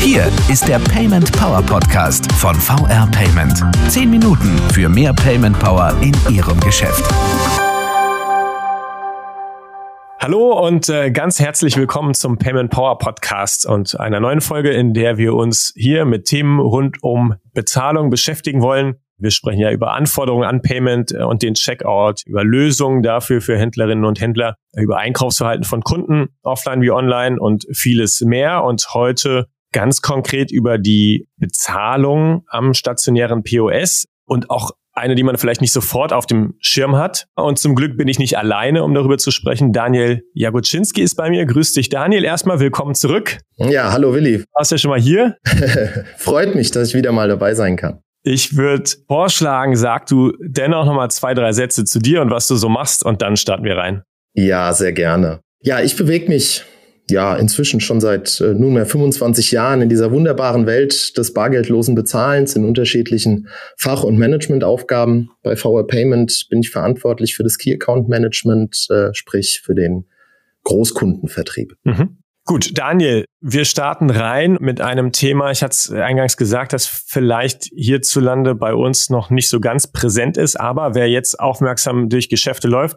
Hier ist der Payment Power Podcast von VR Payment. Zehn Minuten für mehr Payment Power in Ihrem Geschäft. Hallo und äh, ganz herzlich willkommen zum Payment Power Podcast und einer neuen Folge, in der wir uns hier mit Themen rund um Bezahlung beschäftigen wollen. Wir sprechen ja über Anforderungen an Payment äh, und den Checkout, über Lösungen dafür für Händlerinnen und Händler, über Einkaufsverhalten von Kunden, offline wie online und vieles mehr. Und heute ganz konkret über die Bezahlung am stationären POS und auch eine, die man vielleicht nicht sofort auf dem Schirm hat. Und zum Glück bin ich nicht alleine, um darüber zu sprechen. Daniel Jagoczynski ist bei mir. Grüß dich, Daniel. Erstmal willkommen zurück. Ja, hallo Willi. Warst du ja schon mal hier? Freut mich, dass ich wieder mal dabei sein kann. Ich würde vorschlagen, sag du dennoch noch mal zwei, drei Sätze zu dir und was du so machst und dann starten wir rein. Ja, sehr gerne. Ja, ich bewege mich ja inzwischen schon seit äh, nunmehr 25 Jahren in dieser wunderbaren Welt des bargeldlosen Bezahlens in unterschiedlichen Fach- und Managementaufgaben. Bei VR Payment bin ich verantwortlich für das Key Account Management, äh, sprich für den Großkundenvertrieb. Mhm. Gut, Daniel, wir starten rein mit einem Thema. Ich hatte es eingangs gesagt, das vielleicht hierzulande bei uns noch nicht so ganz präsent ist, aber wer jetzt aufmerksam durch Geschäfte läuft,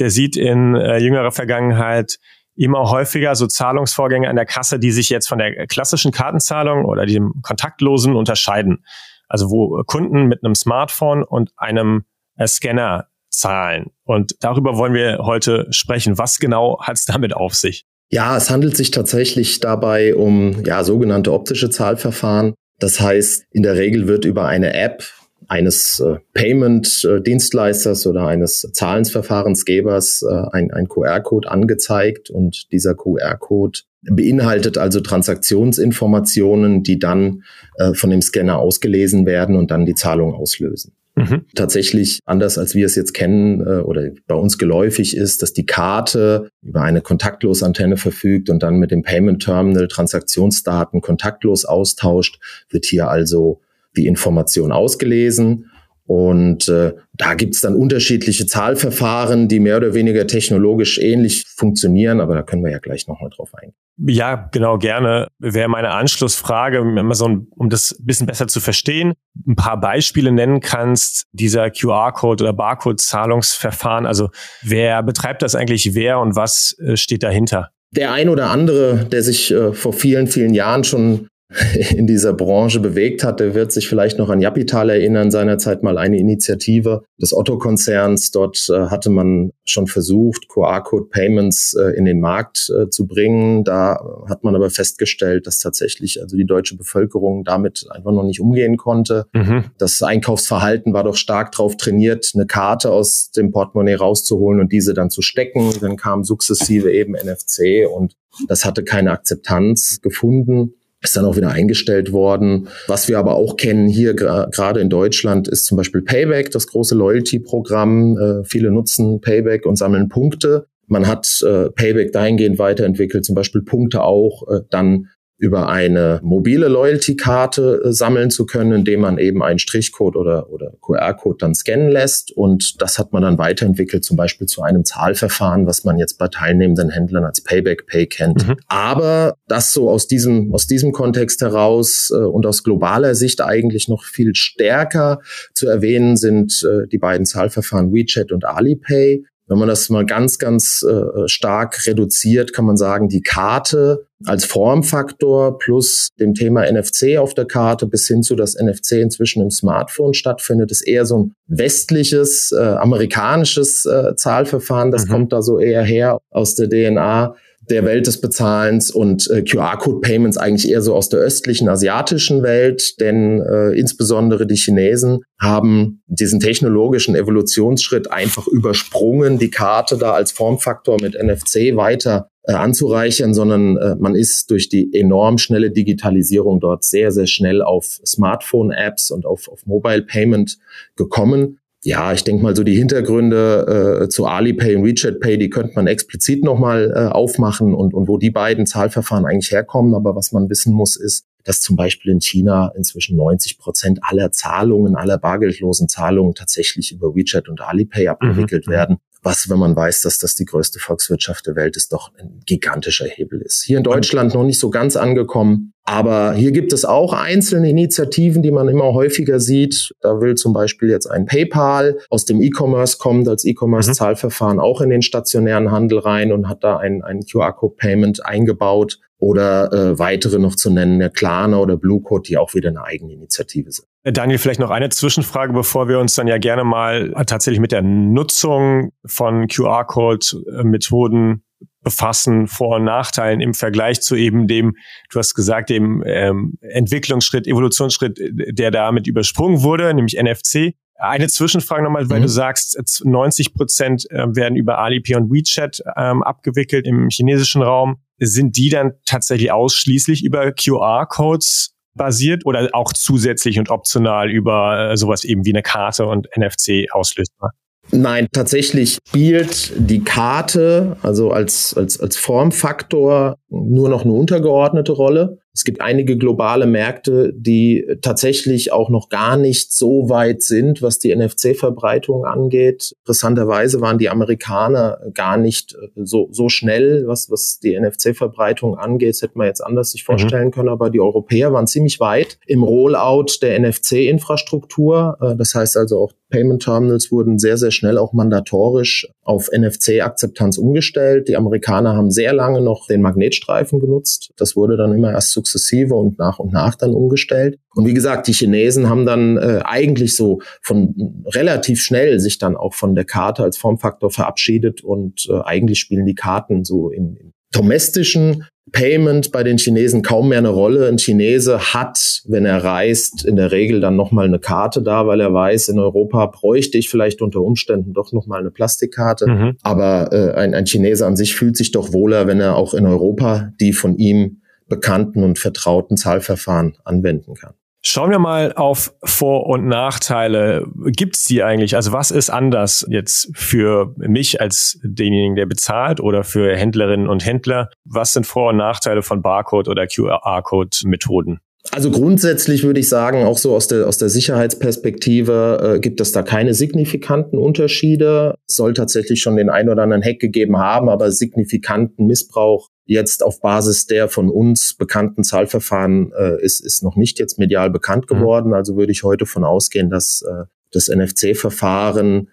der sieht in äh, jüngerer Vergangenheit immer häufiger so Zahlungsvorgänge an der Kasse, die sich jetzt von der klassischen Kartenzahlung oder dem kontaktlosen unterscheiden. Also wo Kunden mit einem Smartphone und einem äh, Scanner zahlen. Und darüber wollen wir heute sprechen. Was genau hat es damit auf sich? Ja, es handelt sich tatsächlich dabei um ja, sogenannte optische Zahlverfahren. Das heißt, in der Regel wird über eine App eines äh, Payment-Dienstleisters oder eines Zahlensverfahrensgebers äh, ein, ein QR-Code angezeigt und dieser QR-Code beinhaltet also Transaktionsinformationen, die dann äh, von dem Scanner ausgelesen werden und dann die Zahlung auslösen. Mhm. Tatsächlich anders als wir es jetzt kennen äh, oder bei uns geläufig ist, dass die Karte über eine Kontaktlos-Antenne verfügt und dann mit dem Payment Terminal Transaktionsdaten kontaktlos austauscht, wird hier also die Information ausgelesen. Und äh, da gibt's dann unterschiedliche Zahlverfahren, die mehr oder weniger technologisch ähnlich funktionieren, aber da können wir ja gleich nochmal drauf eingehen. Ja, genau, gerne. Wäre meine Anschlussfrage, so ein, um das bisschen besser zu verstehen, ein paar Beispiele nennen kannst, dieser QR-Code oder Barcode-Zahlungsverfahren. Also wer betreibt das eigentlich, wer und was äh, steht dahinter? Der ein oder andere, der sich äh, vor vielen, vielen Jahren schon in dieser Branche bewegt hat, der wird sich vielleicht noch an Japital erinnern, seinerzeit mal eine Initiative des Otto-Konzerns. Dort äh, hatte man schon versucht, QR-Code-Payments äh, in den Markt äh, zu bringen. Da hat man aber festgestellt, dass tatsächlich also die deutsche Bevölkerung damit einfach noch nicht umgehen konnte. Mhm. Das Einkaufsverhalten war doch stark darauf trainiert, eine Karte aus dem Portemonnaie rauszuholen und diese dann zu stecken. Dann kam sukzessive eben NFC und das hatte keine Akzeptanz gefunden ist dann auch wieder eingestellt worden. Was wir aber auch kennen hier gerade in Deutschland ist zum Beispiel Payback, das große Loyalty-Programm. Äh, viele nutzen Payback und sammeln Punkte. Man hat äh, Payback dahingehend weiterentwickelt, zum Beispiel Punkte auch äh, dann über eine mobile Loyalty-Karte äh, sammeln zu können, indem man eben einen Strichcode oder, oder QR-Code dann scannen lässt. Und das hat man dann weiterentwickelt, zum Beispiel zu einem Zahlverfahren, was man jetzt bei teilnehmenden Händlern als Payback Pay kennt. Mhm. Aber das so aus diesem, aus diesem Kontext heraus äh, und aus globaler Sicht eigentlich noch viel stärker zu erwähnen sind äh, die beiden Zahlverfahren WeChat und Alipay. Wenn man das mal ganz, ganz äh, stark reduziert, kann man sagen, die Karte als Formfaktor plus dem Thema NFC auf der Karte bis hin zu, dass NFC inzwischen im Smartphone stattfindet, ist eher so ein westliches, äh, amerikanisches äh, Zahlverfahren. Das mhm. kommt da so eher her aus der DNA der Welt des Bezahlens und äh, QR-Code-Payments eigentlich eher so aus der östlichen asiatischen Welt, denn äh, insbesondere die Chinesen haben diesen technologischen Evolutionsschritt einfach übersprungen, die Karte da als Formfaktor mit NFC weiter äh, anzureichern, sondern äh, man ist durch die enorm schnelle Digitalisierung dort sehr, sehr schnell auf Smartphone-Apps und auf, auf Mobile Payment gekommen ja, ich denke mal so die Hintergründe äh, zu Alipay und WeChat Pay, die könnte man explizit nochmal äh, aufmachen und, und wo die beiden Zahlverfahren eigentlich herkommen. Aber was man wissen muss, ist, dass zum Beispiel in China inzwischen 90 Prozent aller Zahlungen, aller bargeldlosen Zahlungen tatsächlich über WeChat und Alipay abgewickelt mhm. werden. was, wenn man weiß, dass das die größte Volkswirtschaft der Welt ist, doch ein gigantischer Hebel ist. Hier in Deutschland noch nicht so ganz angekommen, aber hier gibt es auch einzelne Initiativen, die man immer häufiger sieht. Da will zum Beispiel jetzt ein PayPal aus dem E-Commerce kommt als E-Commerce-Zahlverfahren mhm. auch in den stationären Handel rein und hat da ein, ein QR-Code-Payment eingebaut oder äh, weitere noch zu nennen, der Klarna oder Blue Code, die auch wieder eine eigene Initiative sind. Äh, Daniel, vielleicht noch eine Zwischenfrage, bevor wir uns dann ja gerne mal tatsächlich mit der Nutzung von QR-Code-Methoden befassen, Vor- und Nachteilen im Vergleich zu eben dem, du hast gesagt, dem ähm, Entwicklungsschritt, Evolutionsschritt, der damit übersprungen wurde, nämlich NFC. Eine Zwischenfrage nochmal, weil mhm. du sagst, 90 Prozent äh, werden über Alipay und WeChat ähm, abgewickelt im chinesischen Raum. Sind die dann tatsächlich ausschließlich über QR-Codes basiert oder auch zusätzlich und optional über äh, sowas eben wie eine Karte und NFC auslösbar? Nein, tatsächlich spielt die Karte, also als, als, als Formfaktor, nur noch eine untergeordnete Rolle. Es gibt einige globale Märkte, die tatsächlich auch noch gar nicht so weit sind, was die NFC-Verbreitung angeht. Interessanterweise waren die Amerikaner gar nicht äh, so, so schnell, was, was die NFC-Verbreitung angeht. Das hätte man jetzt anders sich mhm. vorstellen mhm. können, aber die Europäer waren ziemlich weit im Rollout der NFC-Infrastruktur. Äh, das heißt also auch Payment Terminals wurden sehr, sehr schnell auch mandatorisch auf NFC-Akzeptanz umgestellt. Die Amerikaner haben sehr lange noch den Magnetstreifen genutzt. Das wurde dann immer erst sukzessive und nach und nach dann umgestellt. Und wie gesagt, die Chinesen haben dann äh, eigentlich so von relativ schnell sich dann auch von der Karte als Formfaktor verabschiedet und äh, eigentlich spielen die Karten so im, im domestischen Payment bei den Chinesen kaum mehr eine Rolle. Ein Chinese hat, wenn er reist, in der Regel dann nochmal eine Karte da, weil er weiß, in Europa bräuchte ich vielleicht unter Umständen doch nochmal eine Plastikkarte. Mhm. Aber äh, ein, ein Chinese an sich fühlt sich doch wohler, wenn er auch in Europa die von ihm bekannten und vertrauten Zahlverfahren anwenden kann. Schauen wir mal auf Vor- und Nachteile. Gibt's die eigentlich? Also was ist anders jetzt für mich als denjenigen, der bezahlt oder für Händlerinnen und Händler? Was sind Vor- und Nachteile von Barcode oder QR-Code-Methoden? Also grundsätzlich würde ich sagen, auch so aus der, aus der Sicherheitsperspektive äh, gibt es da keine signifikanten Unterschiede. Es soll tatsächlich schon den ein oder anderen Hack gegeben haben, aber signifikanten Missbrauch jetzt auf Basis der von uns bekannten Zahlverfahren äh, ist, ist noch nicht jetzt medial bekannt mhm. geworden. Also würde ich heute von ausgehen, dass äh, das NFC-Verfahren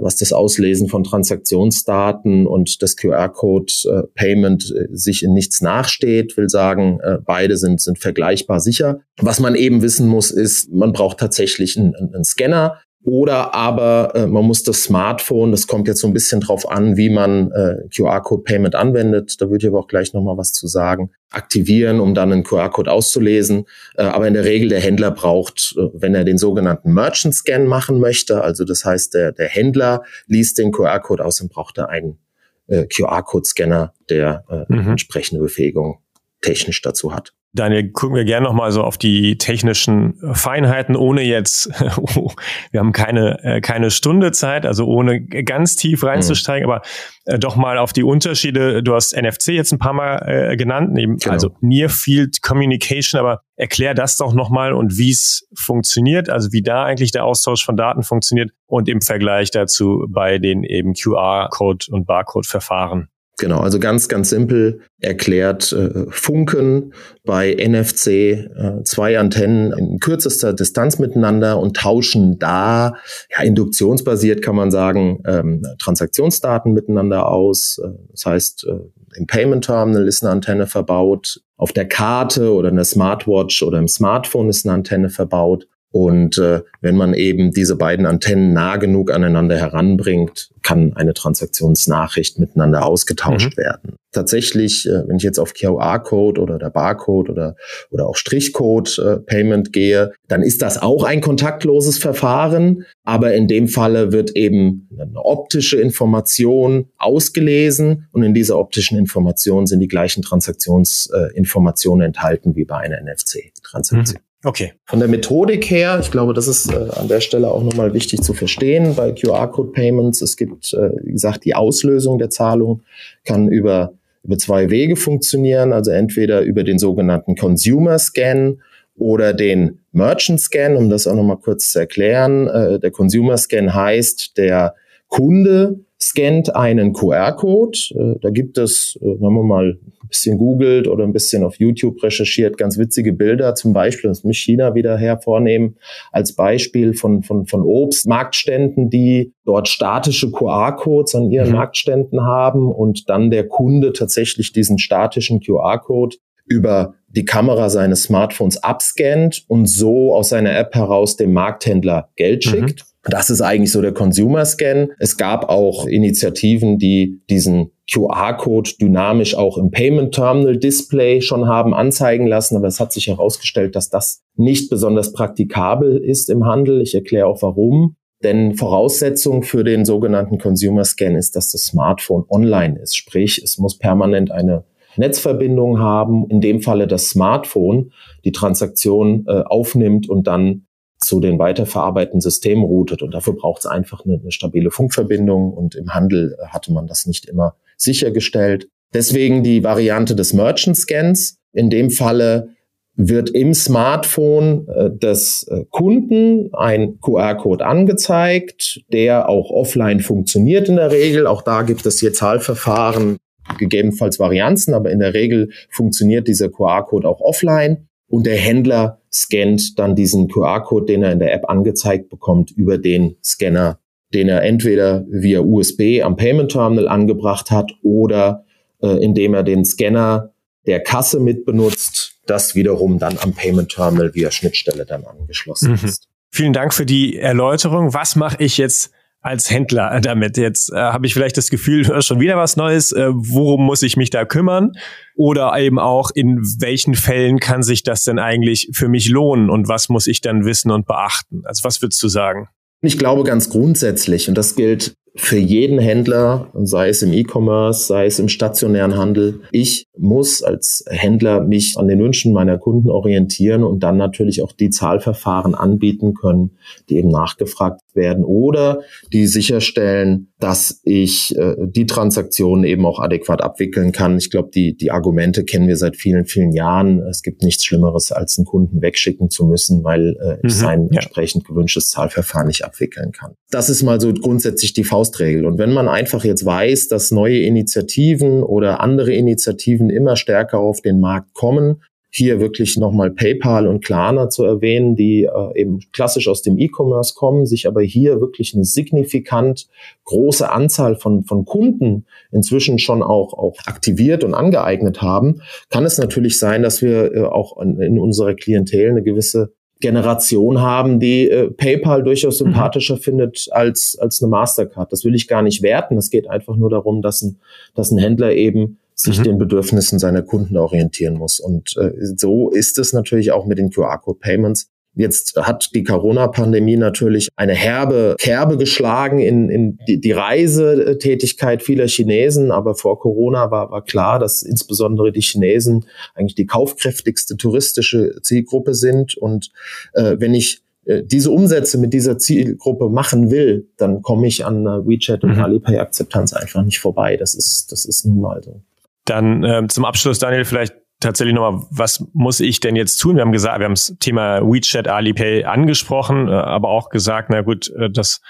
was das Auslesen von Transaktionsdaten und das QR-Code-Payment äh, äh, sich in nichts nachsteht, will sagen, beide sind, sind vergleichbar sicher. Was man eben wissen muss, ist, man braucht tatsächlich einen, einen Scanner, oder aber äh, man muss das Smartphone, das kommt jetzt so ein bisschen drauf an, wie man äh, QR-Code-Payment anwendet. Da würde ich aber auch gleich nochmal was zu sagen. Aktivieren, um dann einen QR-Code auszulesen. Äh, aber in der Regel der Händler braucht, äh, wenn er den sogenannten Merchant-Scan machen möchte, also das heißt, der, der Händler liest den QR-Code aus und braucht er einen äh, QR-Code-Scanner, der äh, mhm. entsprechende Befähigung technisch dazu hat. Daniel, gucken wir gerne nochmal so auf die technischen Feinheiten, ohne jetzt, oh, wir haben keine, äh, keine Stunde Zeit, also ohne ganz tief reinzusteigen, mhm. aber äh, doch mal auf die Unterschiede. Du hast NFC jetzt ein paar Mal äh, genannt, eben, genau. also Near Field Communication, aber erklär das doch nochmal und wie es funktioniert, also wie da eigentlich der Austausch von Daten funktioniert und im Vergleich dazu bei den eben QR-Code und Barcode-Verfahren. Genau, also ganz, ganz simpel erklärt, äh, Funken bei NFC äh, zwei Antennen in kürzester Distanz miteinander und tauschen da, ja, induktionsbasiert kann man sagen, ähm, Transaktionsdaten miteinander aus. Äh, das heißt, äh, im Payment Terminal ist eine Antenne verbaut, auf der Karte oder in der Smartwatch oder im Smartphone ist eine Antenne verbaut. Und äh, wenn man eben diese beiden Antennen nah genug aneinander heranbringt, kann eine Transaktionsnachricht miteinander ausgetauscht mhm. werden. Tatsächlich, äh, wenn ich jetzt auf QR-Code oder der Barcode oder, oder auch Strichcode-Payment äh, gehe, dann ist das auch ein kontaktloses Verfahren. Aber in dem Falle wird eben eine optische Information ausgelesen und in dieser optischen Information sind die gleichen Transaktionsinformationen enthalten wie bei einer NFC-Transaktion. Mhm. Okay. Von der Methodik her, ich glaube, das ist äh, an der Stelle auch nochmal wichtig zu verstehen bei QR-Code-Payments. Es gibt, äh, wie gesagt, die Auslösung der Zahlung kann über, über zwei Wege funktionieren, also entweder über den sogenannten Consumer Scan oder den Merchant Scan, um das auch nochmal kurz zu erklären. Äh, der Consumer Scan heißt, der Kunde scannt einen QR-Code. Äh, da gibt es, äh, wenn man mal ein bisschen googelt oder ein bisschen auf YouTube recherchiert, ganz witzige Bilder. Zum Beispiel, das muss China wieder hervornehmen, als Beispiel von, von, von Obstmarktständen, die dort statische QR-Codes an ihren mhm. Marktständen haben und dann der Kunde tatsächlich diesen statischen QR-Code über die Kamera seines Smartphones abscannt und so aus seiner App heraus dem Markthändler Geld mhm. schickt. Mhm. Das ist eigentlich so der Consumer Scan. Es gab auch Initiativen, die diesen QR-Code dynamisch auch im Payment Terminal Display schon haben anzeigen lassen, aber es hat sich herausgestellt, dass das nicht besonders praktikabel ist im Handel. Ich erkläre auch warum. Denn Voraussetzung für den sogenannten Consumer Scan ist, dass das Smartphone online ist. Sprich, es muss permanent eine Netzverbindung haben, in dem Falle das Smartphone die Transaktion äh, aufnimmt und dann zu den weiterverarbeitenden Systemen routet. Und dafür braucht es einfach eine, eine stabile Funkverbindung. Und im Handel äh, hatte man das nicht immer sichergestellt. Deswegen die Variante des Merchant Scans. In dem Falle wird im Smartphone äh, des äh, Kunden ein QR-Code angezeigt, der auch offline funktioniert in der Regel. Auch da gibt es hier Zahlverfahren, gegebenenfalls Varianzen, aber in der Regel funktioniert dieser QR-Code auch offline und der Händler scannt dann diesen QR-Code, den er in der App angezeigt bekommt, über den Scanner, den er entweder via USB am Payment Terminal angebracht hat oder äh, indem er den Scanner der Kasse mit benutzt, das wiederum dann am Payment Terminal via Schnittstelle dann angeschlossen mhm. ist. Vielen Dank für die Erläuterung. Was mache ich jetzt als Händler damit? Jetzt äh, habe ich vielleicht das Gefühl, schon wieder was Neues. Äh, worum muss ich mich da kümmern? Oder eben auch, in welchen Fällen kann sich das denn eigentlich für mich lohnen? Und was muss ich dann wissen und beachten? Also was würdest du sagen? Ich glaube ganz grundsätzlich, und das gilt für jeden Händler, sei es im E-Commerce, sei es im stationären Handel. Ich muss als Händler mich an den Wünschen meiner Kunden orientieren und dann natürlich auch die Zahlverfahren anbieten können, die eben nachgefragt werden oder die sicherstellen, dass ich äh, die Transaktionen eben auch adäquat abwickeln kann. Ich glaube, die, die Argumente kennen wir seit vielen, vielen Jahren. Es gibt nichts Schlimmeres, als einen Kunden wegschicken zu müssen, weil äh, mhm, ich sein ja. entsprechend gewünschtes Zahlverfahren nicht abwickeln kann. Das ist mal so grundsätzlich die Faust Faustregel. Und wenn man einfach jetzt weiß, dass neue Initiativen oder andere Initiativen immer stärker auf den Markt kommen, hier wirklich nochmal PayPal und Klarna zu erwähnen, die äh, eben klassisch aus dem E-Commerce kommen, sich aber hier wirklich eine signifikant große Anzahl von, von Kunden inzwischen schon auch, auch aktiviert und angeeignet haben, kann es natürlich sein, dass wir äh, auch in, in unserer Klientel eine gewisse Generation haben, die äh, PayPal durchaus mhm. sympathischer mhm. findet als, als eine Mastercard. Das will ich gar nicht werten. Es geht einfach nur darum, dass ein, dass ein Händler eben sich mhm. den Bedürfnissen seiner Kunden orientieren muss. Und äh, so ist es natürlich auch mit den QR-Code-Payments. Jetzt hat die Corona-Pandemie natürlich eine herbe Kerbe geschlagen in, in die, die Reisetätigkeit vieler Chinesen. Aber vor Corona war, war klar, dass insbesondere die Chinesen eigentlich die kaufkräftigste touristische Zielgruppe sind. Und äh, wenn ich äh, diese Umsätze mit dieser Zielgruppe machen will, dann komme ich an WeChat und mhm. Alipay-Akzeptanz einfach nicht vorbei. Das ist, das ist nun mal so. Dann äh, zum Abschluss, Daniel, vielleicht tatsächlich nochmal, was muss ich denn jetzt tun? Wir haben gesagt, wir haben das Thema WeChat, Alipay angesprochen, äh, aber auch gesagt, na gut, äh, das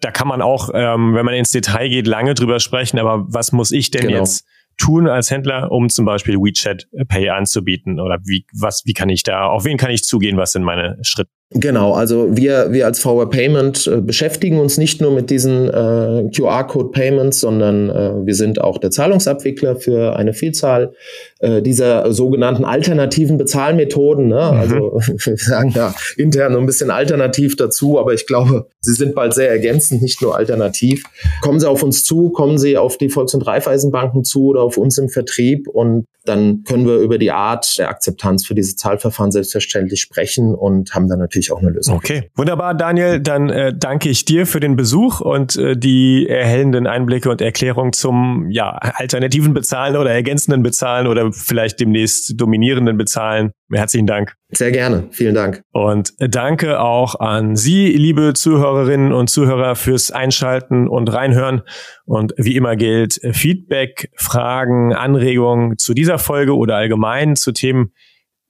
da kann man auch, ähm, wenn man ins Detail geht, lange drüber sprechen, aber was muss ich denn genau. jetzt tun als Händler, um zum Beispiel WeChat Pay anzubieten? Oder wie, was, wie kann ich da, auf wen kann ich zugehen? Was sind meine Schritte? Genau, also wir, wir als VR Payment äh, beschäftigen uns nicht nur mit diesen äh, QR-Code-Payments, sondern äh, wir sind auch der Zahlungsabwickler für eine Vielzahl äh, dieser sogenannten alternativen Bezahlmethoden. Ne? Mhm. Also wir sagen ja intern so ein bisschen alternativ dazu, aber ich glaube, sie sind bald sehr ergänzend, nicht nur alternativ. Kommen Sie auf uns zu, kommen Sie auf die Volks- und Raiffeisenbanken zu oder auf uns im Vertrieb und dann können wir über die Art der Akzeptanz für diese Zahlverfahren selbstverständlich sprechen und haben dann natürlich auch eine Lösung. Okay, wunderbar, Daniel. Dann äh, danke ich dir für den Besuch und äh, die erhellenden Einblicke und Erklärungen zum ja, alternativen Bezahlen oder ergänzenden Bezahlen oder vielleicht demnächst dominierenden Bezahlen. Herzlichen Dank. Sehr gerne. Vielen Dank. Und danke auch an Sie, liebe Zuhörerinnen und Zuhörer, fürs Einschalten und Reinhören. Und wie immer gilt, Feedback, Fragen, Anregungen zu dieser Folge oder allgemein zu Themen,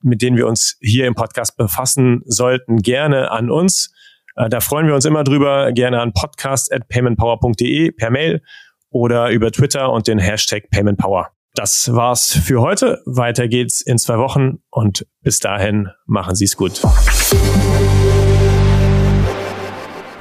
mit denen wir uns hier im Podcast befassen sollten, gerne an uns Äh, da freuen wir uns immer drüber. Gerne an podcast.paymentpower.de per Mail oder über Twitter und den Hashtag PaymentPower. Das war's für heute. Weiter geht's in zwei Wochen und bis dahin machen Sie es gut.